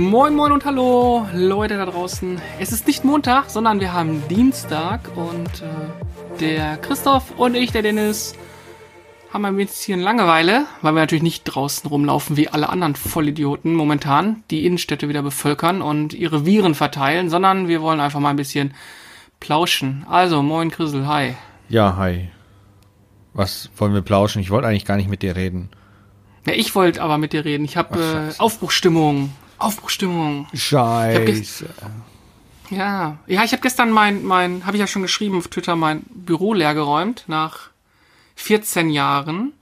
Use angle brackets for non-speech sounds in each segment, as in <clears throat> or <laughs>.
Moin, moin und hallo, Leute da draußen. Es ist nicht Montag, sondern wir haben Dienstag und äh, der Christoph und ich, der Dennis, haben ein bisschen Langeweile, weil wir natürlich nicht draußen rumlaufen wie alle anderen Vollidioten momentan, die Innenstädte wieder bevölkern und ihre Viren verteilen, sondern wir wollen einfach mal ein bisschen plauschen. Also, moin Chrisel, hi. Ja, hi. Was wollen wir plauschen? Ich wollte eigentlich gar nicht mit dir reden. Ja, ich wollte aber mit dir reden. Ich habe äh, Aufbruchstimmung. Aufbruchstimmung. Scheiße. Ja, ja, ich habe gestern mein, mein, habe ich ja schon geschrieben auf Twitter, mein Büro leer geräumt nach 14 Jahren.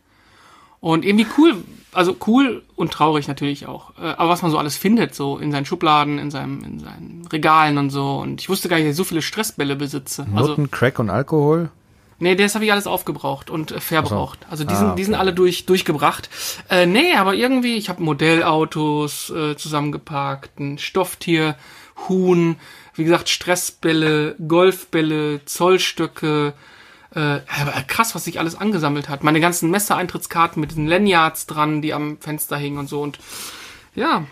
Und irgendwie cool, also cool und traurig natürlich auch. Äh, aber was man so alles findet, so in seinen Schubladen, in, seinem, in seinen Regalen und so. Und ich wusste gar nicht, dass ich so viele Stressbälle besitze. Also, Nutten, Crack und Alkohol? Nee, das habe ich alles aufgebraucht und äh, verbraucht. Also die sind, die sind alle durch, durchgebracht. Äh, nee, aber irgendwie, ich habe Modellautos äh, zusammengepackt, ein Stofftier, Huhn, wie gesagt, Stressbälle, Golfbälle, Zollstöcke, äh, aber krass, was sich alles angesammelt hat. Meine ganzen Messeeintrittskarten mit diesen Lanyards dran, die am Fenster hingen und so. Und ja,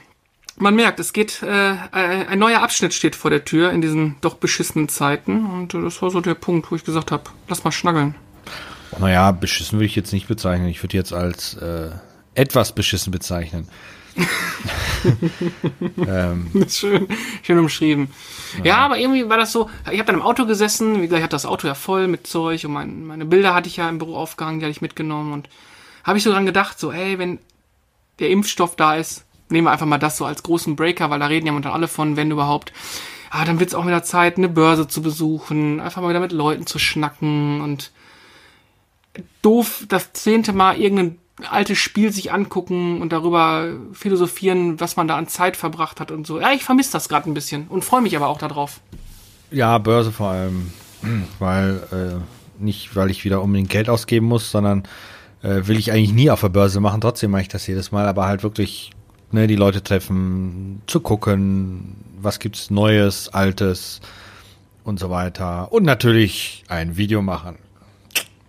man merkt, es geht, äh, ein neuer Abschnitt steht vor der Tür in diesen doch beschissenen Zeiten. Und äh, das war so der Punkt, wo ich gesagt habe, lass mal schnaggeln. Naja, beschissen würde ich jetzt nicht bezeichnen. Ich würde jetzt als äh, etwas beschissen bezeichnen. <laughs> ähm, Das <laughs> ist schön, schön umschrieben. Ja. aber irgendwie war das so, ich habe dann im Auto gesessen, wie gesagt, ich hatte das Auto ja voll mit Zeug und mein, meine Bilder hatte ich ja im Büro aufgehangen, die hatte ich mitgenommen und habe ich so dran gedacht, so, ey, wenn der Impfstoff da ist, nehmen wir einfach mal das so als großen Breaker, weil da reden ja momentan alle von, wenn überhaupt. Ah, dann wird's auch wieder Zeit, eine Börse zu besuchen, einfach mal wieder mit Leuten zu schnacken und doof das zehnte Mal irgendein altes Spiel sich angucken und darüber philosophieren, was man da an Zeit verbracht hat und so. Ja, ich vermisse das gerade ein bisschen und freue mich aber auch darauf. ja, Börse vor allem. <clears throat> Weil, äh, nicht weil ich wieder unbedingt Geld ausgeben muss, sondern äh, will ich eigentlich nie auf der Börse machen. Trotzdem mache ich das jedes Mal, aber halt wirklich ne, die Leute treffen, zu gucken, was gibt's Neues, Altes und so weiter. Und natürlich ein Video machen.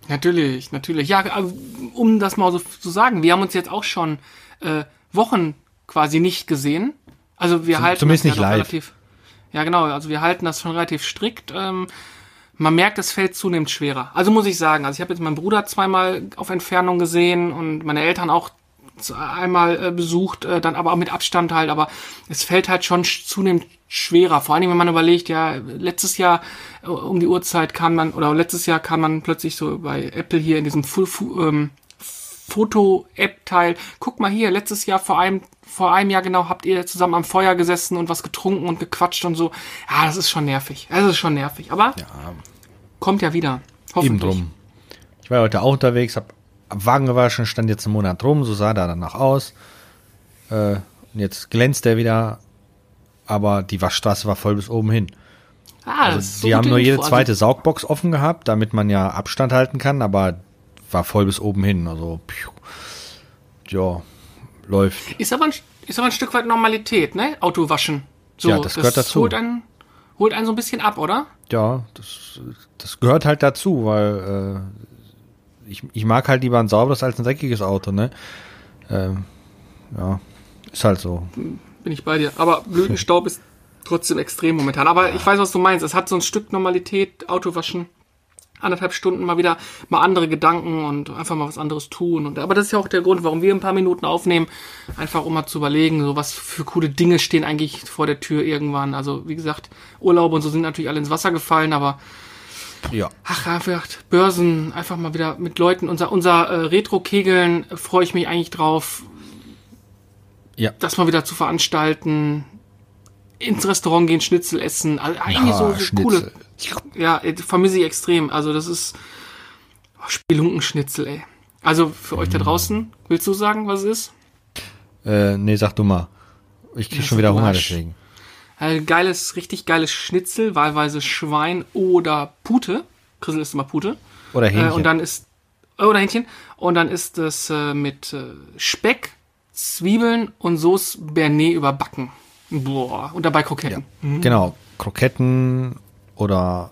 Natürlich, natürlich. Ja, also, um das mal so zu sagen, wir haben uns jetzt auch schon äh, Wochen quasi nicht gesehen. Also wir Zum- halten zumindest das nicht ja live. relativ. Ja, genau. Also wir halten das schon relativ strikt. Ähm, man merkt, es fällt zunehmend schwerer. Also muss ich sagen, also ich habe jetzt meinen Bruder zweimal auf Entfernung gesehen und meine Eltern auch einmal äh, besucht, äh, dann aber auch mit Abstand halt, aber es fällt halt schon sch- zunehmend schwerer. Vor allem, wenn man überlegt, ja, letztes Jahr äh, um die Uhrzeit kam man, oder letztes Jahr kam man plötzlich so bei Apple hier in diesem Fu Fu ähm, Foto-App-Teil. Guck mal hier, letztes Jahr vor einem, vor einem Jahr genau habt ihr zusammen am Feuer gesessen und was getrunken und gequatscht und so. Ja, das ist schon nervig. Das ist schon nervig. Aber kommt ja wieder. Hoffentlich. Eben drum. Ich war heute auch unterwegs, hab Wagen gewaschen, stand jetzt einen Monat rum, so sah der danach aus. Äh, und jetzt glänzt der wieder, aber die Waschstraße war voll bis oben hin. Ah, das Also, ist so die haben gute nur jede Info. Zweite Saugbox offen gehabt, damit man ja Abstand halten kann, aber war voll bis oben hin. Also, pfiuh. ja, läuft. Ist aber, ein, ist aber ein Stück weit Normalität, ne? Autowaschen. So, Ja, das gehört dazu. Holt einen, holt einen so ein bisschen ab, oder? Ja, das, das gehört halt dazu, weil äh, ich, ich mag halt lieber ein sauberes als ein dreckiges Auto, ne? Ähm, ja, ist halt so. Bin ich bei dir. Aber Blütenstaub ist trotzdem extrem momentan. Aber ich weiß, was du meinst. Es hat so ein Stück Normalität, Autowaschen. Anderthalb Stunden mal wieder mal andere Gedanken und einfach mal was anderes tun. Und, aber das ist ja auch der Grund, warum wir ein paar Minuten aufnehmen. Einfach um mal zu überlegen, so was für coole Dinge stehen eigentlich vor der Tür irgendwann. Also, wie gesagt, Urlaube und so sind natürlich alle ins Wasser gefallen, aber Ja. Ach, einfach Börsen, einfach mal wieder mit Leuten. Unser, unser äh, Retro-Kegeln äh, freue ich mich eigentlich drauf, Ja. das mal wieder zu veranstalten. Ins Restaurant gehen, Schnitzel essen. Also eigentlich so, Ah, so coole. Ja, äh, vermisse ich extrem. Also das ist oh, Spelunkenschnitzel, ey. Also für euch da draußen, willst du sagen, was es ist? Äh, nee, sag du mal. Ich krieg Ja, schon wieder Hunger deswegen. Äh, geiles, richtig geiles Schnitzel, wahlweise Schwein oder Pute. Chrisel ist immer Pute. Oder Hähnchen. Äh, und dann ist, oder Hähnchen. Und dann ist es äh, mit äh, Speck, Zwiebeln und Sauce Bernet überbacken. Boah. Und dabei Kroketten. Genau, Kroketten oder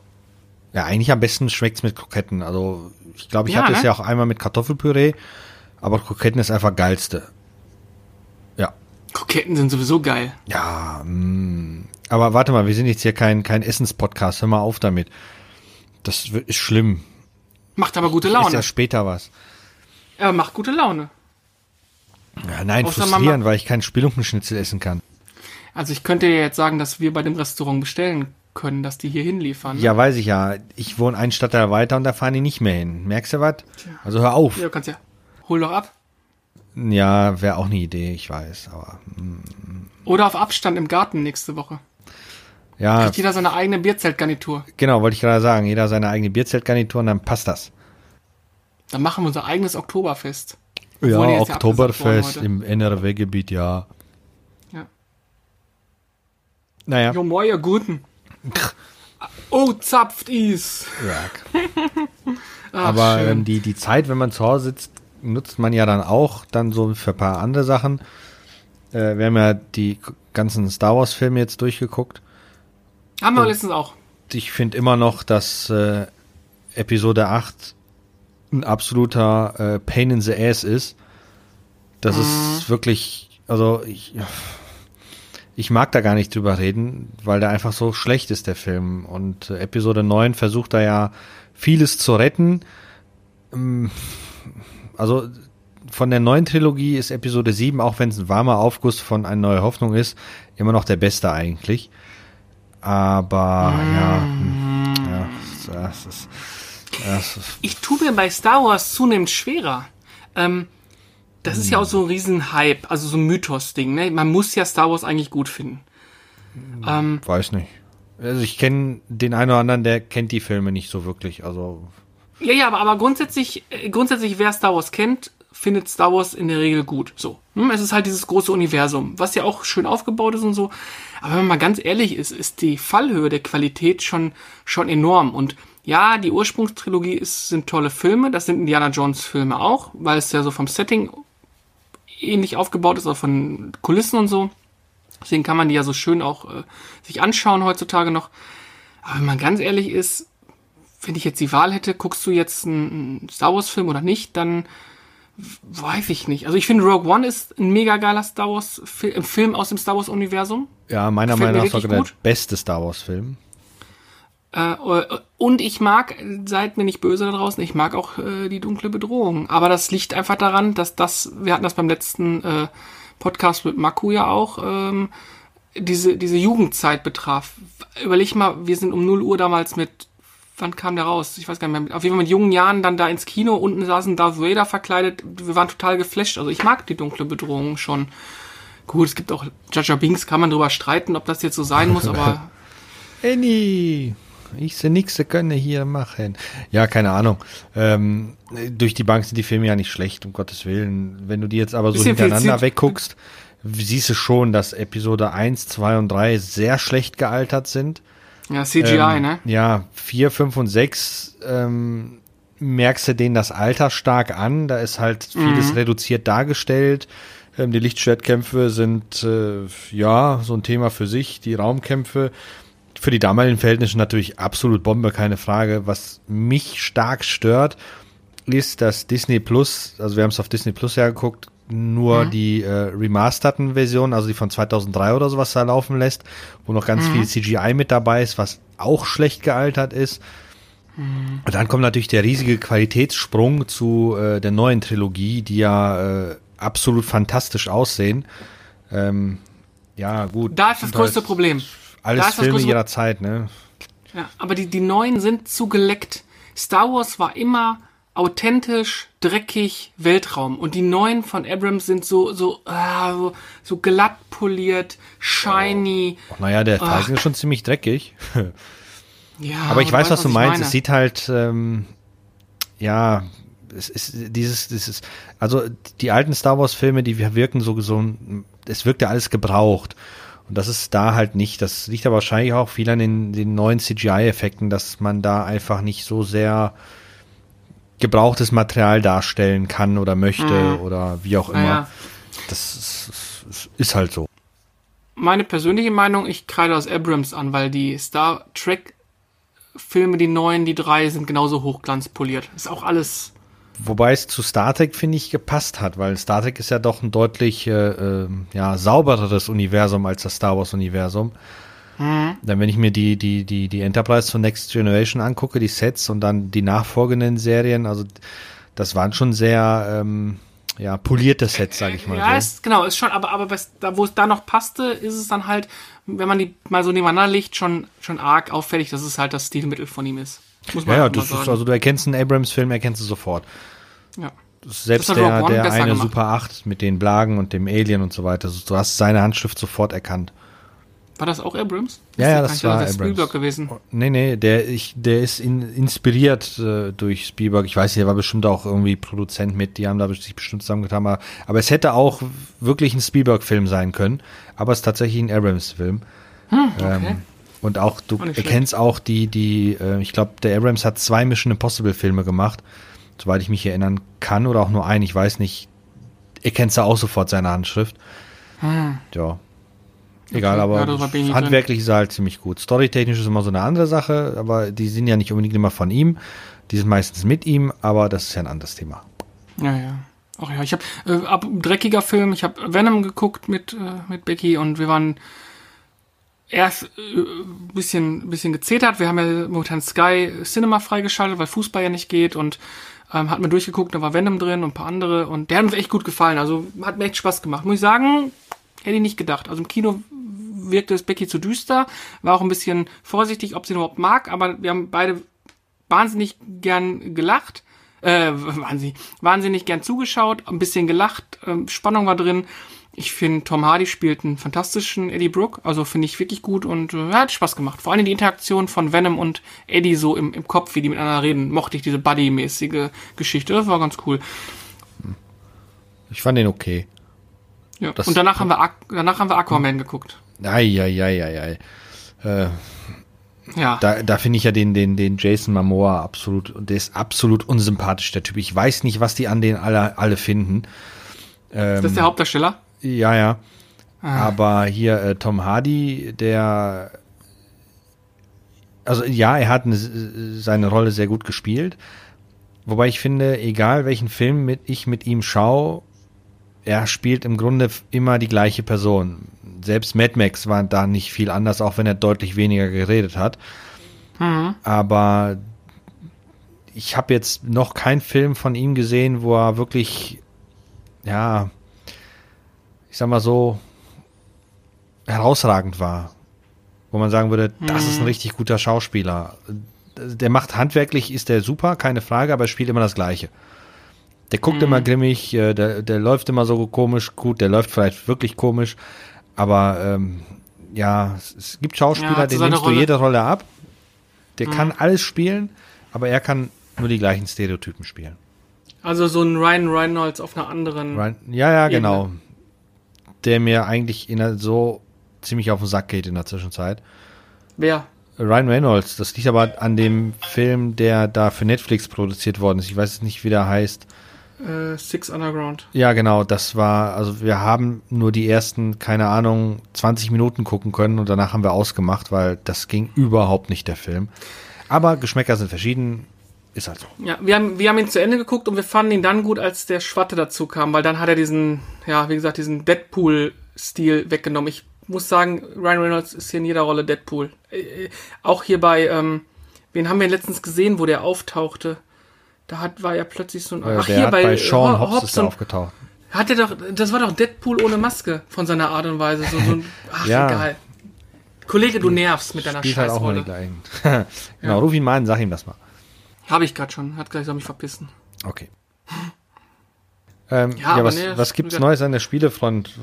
ja, eigentlich am besten schmeckt's mit Kroketten. Also ich glaube, ich Ja, hatte es ne? ja auch einmal mit Kartoffelpüree, aber Kroketten ist einfach geilste. Ja. Kroketten Ketten sind sowieso geil. Ja, mh. Aber warte mal, wir sind jetzt hier kein, kein Essenspodcast. Hör mal auf damit. Das ist schlimm. Macht aber gute Ist Laune. ja später was. Er macht gute Laune. Ja, nein, Außer man frustrierend, weil ich keinen Spelunkenschnitzel essen kann. Also ich könnte dir jetzt sagen, dass wir bei dem Restaurant bestellen können, dass die hier hinliefern. ne? Ja, weiß ich ja. Ich wohne einen Stadtteil weiter und da fahren die nicht mehr hin. Merkst du was? Also hör auf. Ja, du kannst ja. Hol doch ab. Ja, wäre auch eine Idee, ich weiß. Aber Oder auf Abstand im Garten nächste Woche. Ja, Hat jeder seine eigene Bierzeltgarnitur. genau, wollte ich gerade sagen. Jeder seine eigene Bierzeltgarnitur und dann passt das. Dann machen wir unser eigenes Oktoberfest. Ja, Oktoberfest im NRW-Gebiet, ja. Ja. Naja, Jo, moje Guten. <laughs> Oh, zapft is. ja. <laughs> Aber ähm, die, die Zeit, wenn man zu Hause sitzt, nutzt man ja dann auch dann so für ein paar andere Sachen. Äh, wir haben ja die ganzen Star Wars-Filme jetzt durchgeguckt. Haben wir letztens auch. Ich finde immer noch, dass äh, Episode 8 ein absoluter äh, Pain in the Ass ist. Das ist wirklich, also ich, ich mag da gar nicht drüber reden, weil der einfach so schlecht ist, der Film. Und äh, Episode 9 versucht da ja vieles zu retten. Ähm, Also von der neuen Trilogie ist Episode 7, auch wenn es ein warmer Aufguss von Eine neue Hoffnung ist, immer noch der beste eigentlich. Aber ja, hm, ja, das ist, das ist Ich tue mir bei Star Wars zunehmend schwerer. Ähm, das ist ja auch so ein riesen Hype, also so ein Mythos-Ding. Ne? Man muss ja Star Wars eigentlich gut finden. Ähm, weiß nicht. Also ich kenne den einen oder anderen, der kennt die Filme nicht so wirklich. Also ja, ja, aber, aber grundsätzlich, äh, grundsätzlich, wer Star Wars kennt, findet Star Wars in der Regel gut. So. Hm? Es ist halt dieses große Universum, was ja auch schön aufgebaut ist und so. Aber wenn man mal ganz ehrlich ist, ist die Fallhöhe der Qualität schon, schon enorm. Und ja, die Ursprungstrilogie ist, sind tolle Filme. Das sind Indiana Jones Filme auch, weil es ja so vom Setting ähnlich aufgebaut ist, auch von Kulissen und so. Deswegen kann man die ja so schön auch äh, sich anschauen heutzutage noch. Aber wenn man ganz ehrlich ist, wenn ich jetzt die Wahl hätte, guckst du jetzt einen Star Wars Film oder nicht, dann weiß ich nicht. Also ich finde Rogue One ist ein mega geiler Star Wars Fi äh, Film aus dem Star Wars Universum. ja, meiner Gefällt Meinung nach sogar der beste Star Wars Film. Äh, äh, und ich mag, seid mir nicht böse da draußen, ich mag auch äh, die dunkle Bedrohung. Aber das liegt einfach daran, dass das, wir hatten das beim letzten äh, Podcast mit Maku ja auch, ähm, diese, diese Jugendzeit betraf. Überleg mal, wir sind um 0 Uhr damals mit, wann kam der raus? Ich weiß gar nicht mehr, auf jeden Fall mit jungen Jahren dann da ins Kino, unten saßen Darth Vader verkleidet, wir waren total geflasht. Also ich mag die dunkle Bedrohung schon. Gut, es gibt auch Jaja Binks, kann man drüber streiten, ob das jetzt so sein muss, aber <laughs> Annie, ich sehe nichts können hier machen. Ja, keine Ahnung. Ähm, durch die Bank sind die Filme ja nicht schlecht, um Gottes Willen. Wenn du die jetzt aber so hintereinander wegguckst, siehst du schon, dass Episode 1, 2 und 3 sehr schlecht gealtert sind. Ja, CGI, ähm, ne? Ja, 4, 5 und 6 ähm, merkst du denen das Alter stark an. Da ist halt vieles reduziert dargestellt. Ähm, die Lichtschwertkämpfe sind äh, ja so ein Thema für sich. Die Raumkämpfe für die damaligen Verhältnisse natürlich absolut Bombe, keine Frage. Was mich stark stört, ist, dass Disney Plus, also wir haben es auf Disney Plus ja nur die äh, remasterten Versionen, also die von 2003 oder sowas da laufen lässt, wo noch ganz viel CGI mit dabei ist, was auch schlecht gealtert ist. Und dann kommt natürlich der riesige Qualitätssprung zu äh, der neuen Trilogie, die ja äh, absolut fantastisch aussehen. Ähm, ja, gut. Da ist das größte halt Problem. Alles da ist Filme ihrer Zeit, ne? Ja, aber die, die neuen sind zu geleckt. Star Wars war immer authentisch, dreckig, Weltraum. Und die neuen von Abrams sind so, so, ah, so, so glatt poliert, shiny. Ach, naja, der. Teig ist schon ziemlich dreckig. Ja, <laughs> Aber ich weiß, was du meinst. meine. Es sieht halt, ähm, ja, es ist dieses, dieses, also die alten Star Wars Filme, die wirken so, so, es wirkt ja alles gebraucht. Und das ist da halt nicht. Das liegt aber wahrscheinlich auch viel an den, den neuen CGI-Effekten, dass man da einfach nicht so sehr gebrauchtes Material darstellen kann oder möchte oder wie auch immer. Naja. Das ist, ist, ist halt so. Meine persönliche Meinung, ich kreide aus Abrams an, weil die Star Trek Filme, die neuen, die drei, sind genauso hochglanzpoliert. Ist auch alles wobei es zu Star Trek, finde ich, gepasst hat, weil Star Trek ist ja doch ein deutlich äh, äh, ja, saubereres Universum als das Star Wars-Universum. Mhm. Dann, wenn ich mir die, die, die, die Enterprise zur Next Generation angucke, die Sets und dann die nachfolgenden Serien, also das waren schon sehr ähm, ja, polierte Sets, sage ich mal. Ja, so. ist, genau, ist schon, aber, aber was, da, wo es da noch passte, ist es dann halt, wenn man die mal so nebeneinander legt, schon, schon arg auffällig, dass es halt das Stilmittel von ihm ist. Muss man ja, ja, das ist, also du erkennst einen Abrams-Film, erkennst du sofort. Ja. Selbst der, der eine gemacht. Super 8 mit den Blagen und dem Alien und so weiter, du hast seine Handschrift sofort erkannt. War das auch Abrams? Ja, ja, das war das Spielberg gewesen. Oh, nee, nee, der, ich, der ist in, inspiriert äh, durch Spielberg. Ich weiß nicht, der war bestimmt auch irgendwie Produzent mit, die haben da sich bestimmt zusammengetan. Aber, aber es hätte auch wirklich ein Spielberg-Film sein können, aber es ist tatsächlich ein Abrams-Film. Hm, okay. Ähm, und auch, du auch erkennst auch die, die, äh, ich glaube, der Abrams hat zwei Mission Impossible-Filme gemacht, soweit ich mich erinnern kann, oder auch nur einen, ich weiß nicht. Erkennst du auch sofort seine Handschrift. Hm. Ja. Egal, aber ja, handwerklich ist er halt ziemlich gut. Storytechnisch ist immer so eine andere Sache, aber die sind ja nicht unbedingt immer von ihm. Die sind meistens mit ihm, aber das ist ja ein anderes Thema. Ja, ja. Ach ja, ich habe äh, ab dreckiger Film, ich habe Venom geguckt mit äh, mit Becky und wir waren erst äh, bisschen bisschen gezetert. Wir haben ja momentan Sky Cinema freigeschaltet, weil Fußball ja nicht geht und ähm, hat mir durchgeguckt, da war Venom drin und ein paar andere und der hat uns echt gut gefallen. Also hat mir echt Spaß gemacht. Muss ich sagen, hätte ich nicht gedacht. Also im Kino wirkte es Becky zu düster, war auch ein bisschen vorsichtig, ob sie ihn überhaupt mag, aber wir haben beide wahnsinnig gern gelacht, äh, wahnsinnig, wahnsinnig gern zugeschaut, ein bisschen gelacht, äh, Spannung war drin. Ich finde, Tom Hardy spielt einen fantastischen Eddie Brooke, also finde ich wirklich gut und äh, hat Spaß gemacht. Vor allem die Interaktion von Venom und Eddie so im, im Kopf, wie die miteinander reden, mochte ich diese Buddy-mäßige Geschichte, das war ganz cool. Ich fand den okay. Ja. Das und danach haben, wir, danach haben wir Aquaman geguckt. Eieieiei. Äh, ja. Da, da finde ich ja den, den, den Jason Momoa absolut, der ist absolut unsympathisch, der Typ. Ich weiß nicht, was die an den alle, alle finden. Ähm, ist das der Hauptdarsteller? Ja, ja. Ah. Aber hier äh, Tom Hardy, der also ja, er hat eine, seine Rolle sehr gut gespielt. Wobei ich finde, egal welchen Film mit, ich mit ihm schaue, er spielt im Grunde immer die gleiche Person. Selbst Mad Max war da nicht viel anders, auch wenn er deutlich weniger geredet hat. Mhm. Aber ich habe jetzt noch keinen Film von ihm gesehen, wo er wirklich, ja, ich sag mal so, herausragend war. Wo man sagen würde, mhm. das ist ein mhm. richtig guter Schauspieler. Der macht handwerklich, ist der super, keine Frage, aber er spielt immer das Gleiche. Der guckt mhm. immer grimmig, äh, der, der läuft immer so komisch. Gut, der läuft vielleicht wirklich komisch, aber ähm, ja, es, gibt Schauspieler, ja, den nimmst Rolle. du jede Rolle ab. Der mhm. kann alles spielen, aber er kann nur die gleichen Stereotypen spielen. Also so ein Ryan Reynolds auf einer anderen. Ryan, ja, ja, Ebene. genau. Der mir eigentlich der, so ziemlich auf den Sack geht in der Zwischenzeit. Wer? Ryan Reynolds. Das liegt aber an dem Film, der da für Netflix produziert worden ist. Ich weiß nicht, wie der heißt. Äh, Six Underground. Ja, genau, das war, also wir haben nur die ersten, keine Ahnung, 20 Minuten gucken können und danach haben wir ausgemacht, weil das ging überhaupt nicht, der Film. Aber Geschmäcker sind verschieden, ist halt so. Ja, wir haben, wir haben ihn zu Ende geguckt und wir fanden ihn dann gut, als der Schwatte dazu kam, weil dann hat er diesen, ja, wie gesagt, diesen Deadpool-Stil weggenommen. Ich muss sagen, Ryan Reynolds ist hier in jeder Rolle Deadpool. Äh, äh auch hier bei, ähm, wen haben wir letztens gesehen, wo der auftauchte? Da hat, war ja plötzlich so ein. Äh, ach, hier bei, bei Sean Hobbs, Hobbs ist er aufgetaucht. Hat er doch, das war doch Deadpool ohne Maske von seiner Art und Weise. So, so ein, <laughs> ach, ja. egal. Kollege, du nervst mit deiner Spielt Scheißrolle. Halt auch mal die <laughs> genau, ja. ruf ihn mal an, sag ihm das mal. Habe ich gerade schon. Hat gleich soll mich verpissen. Okay. ähm, ja, ja was, nee, was gibt's Neues an der Spielefront?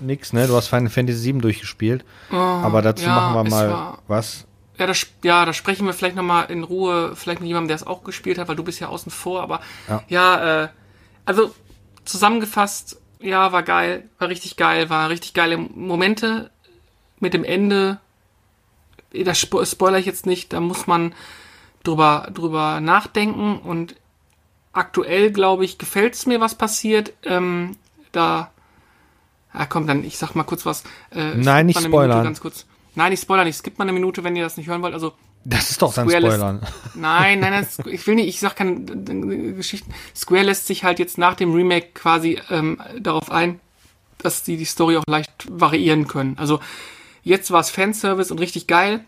Nix, ne? Du hast Final Fantasy 7 durchgespielt. Oh, aber dazu ja, machen wir mal was. Ja, da, ja, da sprechen wir vielleicht nochmal in Ruhe, vielleicht mit jemandem, der es auch gespielt hat, weil du bist ja außen vor, aber ja, ja äh, also zusammengefasst, ja, war geil, war richtig geil, war richtig geile Momente mit dem Ende. Das spo spoiler ich jetzt nicht, da muss man drüber, drüber nachdenken und aktuell, glaube ich, gefällt es mir, was passiert. Ähm, da, ja, komm, dann, ich sag mal kurz was. Äh, Nein, nicht spoilern. Ganz kurz. Nein, ich spoiler nicht. Es gibt mal eine Minute, wenn ihr das nicht hören wollt. Also, Das ist doch dann Square lässt- Spoilern. Nein, nein, nein, <laughs> Squ- ich will nicht, ich sag keine äh, Geschichten. Square lässt sich halt jetzt nach dem Remake quasi ähm, darauf ein, dass die die Story auch leicht variieren können. Also jetzt war es Fanservice und richtig geil.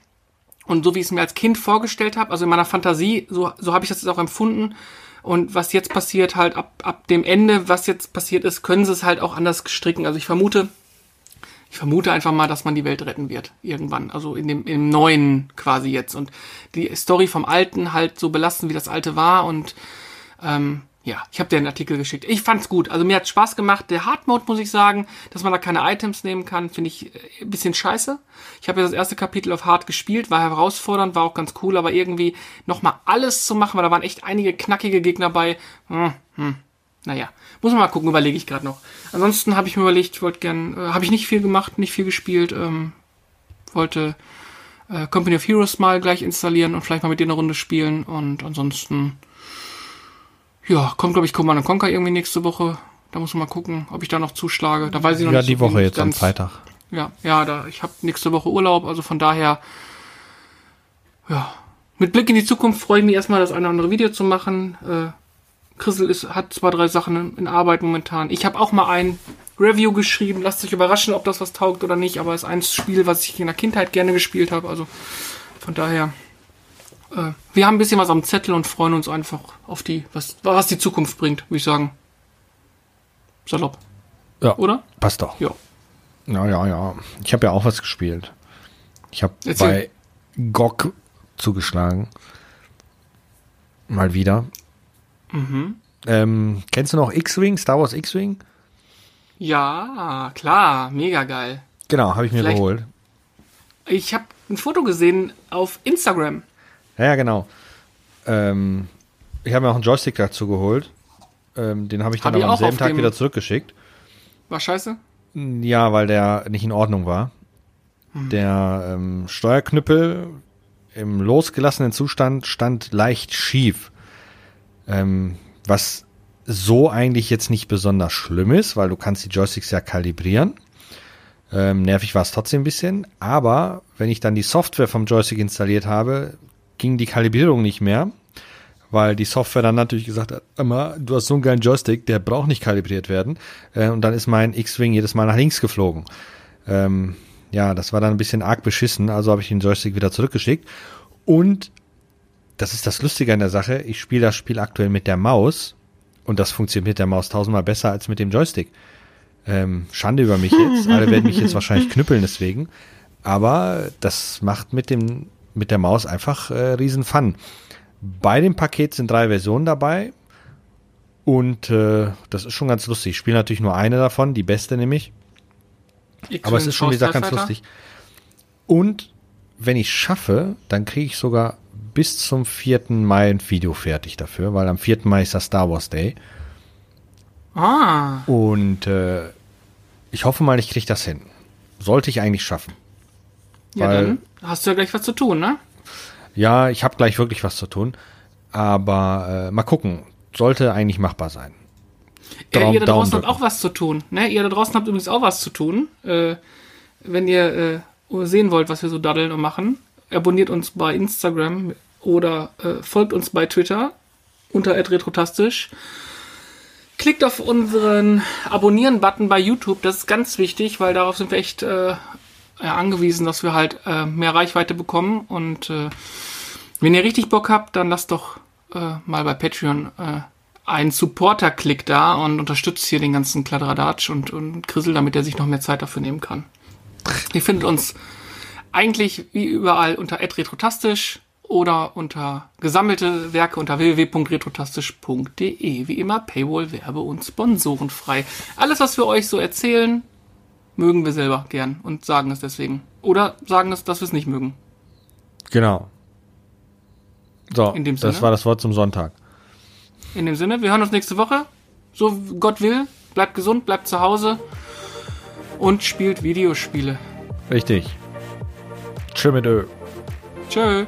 Und so wie ich es mir als Kind vorgestellt habe, also in meiner Fantasie, so, so habe ich das jetzt auch empfunden. Und was jetzt passiert, halt ab, ab dem Ende, was jetzt passiert ist, können sie es halt auch anders stricken. Also ich vermute, ich vermute einfach mal, dass man die Welt retten wird. Irgendwann. Also in dem, im neuen quasi jetzt. Und die Story vom Alten halt so belassen, wie das Alte war. Und ähm, ja, ich habe dir einen Artikel geschickt. Ich fand's gut. Also mir hat Spaß gemacht. Der Hard Mode, muss ich sagen, dass man da keine Items nehmen kann, finde ich äh, ein bisschen scheiße. Ich habe ja das erste Kapitel auf Hard gespielt, war herausfordernd, war auch ganz cool, aber irgendwie nochmal alles zu machen, weil da waren echt einige knackige Gegner bei. Hm, hm. Naja, muss man mal gucken, überlege ich gerade noch. Ansonsten habe ich mir überlegt, ich wollte gern, äh, habe ich nicht viel gemacht, nicht viel gespielt, ähm, wollte äh, Company of Heroes mal gleich installieren und vielleicht mal mit dir eine Runde spielen und ansonsten ja, kommt, glaube ich, Command Conquer irgendwie nächste Woche. Da muss man mal gucken, ob ich da noch zuschlage. Da weiß ich noch Ja, nicht. die so Woche jetzt am ganz- Freitag. Ja, ja, da, ich habe nächste Woche Urlaub, also von daher, ja, mit Blick in die Zukunft freue ich mich erstmal, das eine oder andere Video zu machen. Äh, Chrisel ist, hat zwei, drei Sachen in, Arbeit momentan. Ich habe auch mal ein Review geschrieben. Lasst euch überraschen, ob das was taugt oder nicht, aber es ist ein Spiel, was ich in der Kindheit gerne gespielt habe. Also von daher, äh, wir haben ein bisschen was am Zettel und freuen uns einfach auf die, was, was die Zukunft bringt, würde ich sagen. Salopp, Ja, oder? passt doch. Ja. Ja, ja, ja. Ich habe ja auch was gespielt. Ich habe bei GOG zugeschlagen. Mal wieder. Mhm. Ähm, kennst du noch X-Wing, Star Wars X-Wing? Ja, klar, mega geil. Genau, habe ich mir Vielleicht- geholt. Ich habe ein Foto gesehen auf Instagram. Ja, ja, genau. Ähm, ich habe mir auch einen Joystick dazu geholt. Ähm, den habe ich dann Hab ich aber am selben Tag wieder zurückgeschickt. War scheiße? Ja, weil der nicht in Ordnung war. Der ähm, Steuerknüppel im losgelassenen Zustand stand leicht schief. Ähm, was so eigentlich jetzt nicht besonders schlimm ist, weil du kannst die Joysticks ja kalibrieren. Ähm, nervig war es trotzdem ein bisschen, aber wenn ich dann die Software vom Joystick installiert habe, ging die Kalibrierung nicht mehr, weil die Software dann natürlich gesagt hat, immer, du hast so einen geilen Joystick, der braucht nicht kalibriert werden. Äh, und dann ist mein X-Wing jedes Mal nach links geflogen. Ähm, ja, das war dann ein bisschen arg beschissen, also habe ich den Joystick wieder zurückgeschickt. Und das ist das Lustige an der Sache, ich spiele das Spiel aktuell mit der Maus und das funktioniert mit der Maus tausendmal besser als mit dem Joystick. Ähm, Schande über mich jetzt. Alle werden mich jetzt <laughs> wahrscheinlich knüppeln deswegen. Aber das macht mit dem mit der Maus einfach äh, riesen Fun. Bei dem Paket sind drei Versionen dabei und äh, das ist schon ganz lustig. Ich spiele natürlich nur eine davon, die beste nämlich. Aber es ist schon, wie gesagt, ganz lustig. Und wenn ich schaffe, dann kriege ich sogar bis zum 4. Mai ein Video fertig dafür, weil am 4. Mai ist das Star Wars Day. Ah, Und äh, ich hoffe mal, ich kriege das hin. Sollte ich eigentlich schaffen. ja, Weil- dann hast du ja gleich was zu tun, ne? Ja, ich habe gleich wirklich was zu tun. Aber äh, mal gucken. Sollte eigentlich machbar sein. Äh, Daumen- ihr da draußen habt auch was zu tun, ne? Ihr da draußen habt übrigens auch was zu tun. Äh, wenn ihr äh, sehen wollt, was wir so daddeln und machen, abonniert uns bei Instagram oder äh, folgt uns bei Twitter unter @retrotastisch. Klickt auf unseren Abonnieren-Button bei YouTube, das ist ganz wichtig, weil darauf sind wir echt äh, ja, angewiesen, dass wir halt äh, mehr Reichweite bekommen. Und äh, wenn ihr richtig Bock habt, dann lasst doch äh, mal bei Patreon äh, einen Supporter-Klick da und unterstützt hier den ganzen Kladderadatsch und, und Grissel, damit er sich noch mehr Zeit dafür nehmen kann. Ihr findet uns eigentlich wie überall unter @retrotastisch oder unter gesammelte Werke unter www.retrotastisch.de. Wie immer Paywall, Werbe und Sponsorenfrei. Alles, was wir euch so erzählen, mögen wir selber gern und sagen es deswegen. Oder sagen es, dass wir es nicht mögen. Genau. So, In dem das Sinne. war das Wort zum Sonntag. In dem Sinne, wir hören uns nächste Woche. So Gott will. Bleibt gesund, bleibt zu Hause und spielt Videospiele. Richtig. Tschö mit Ö. Tschö.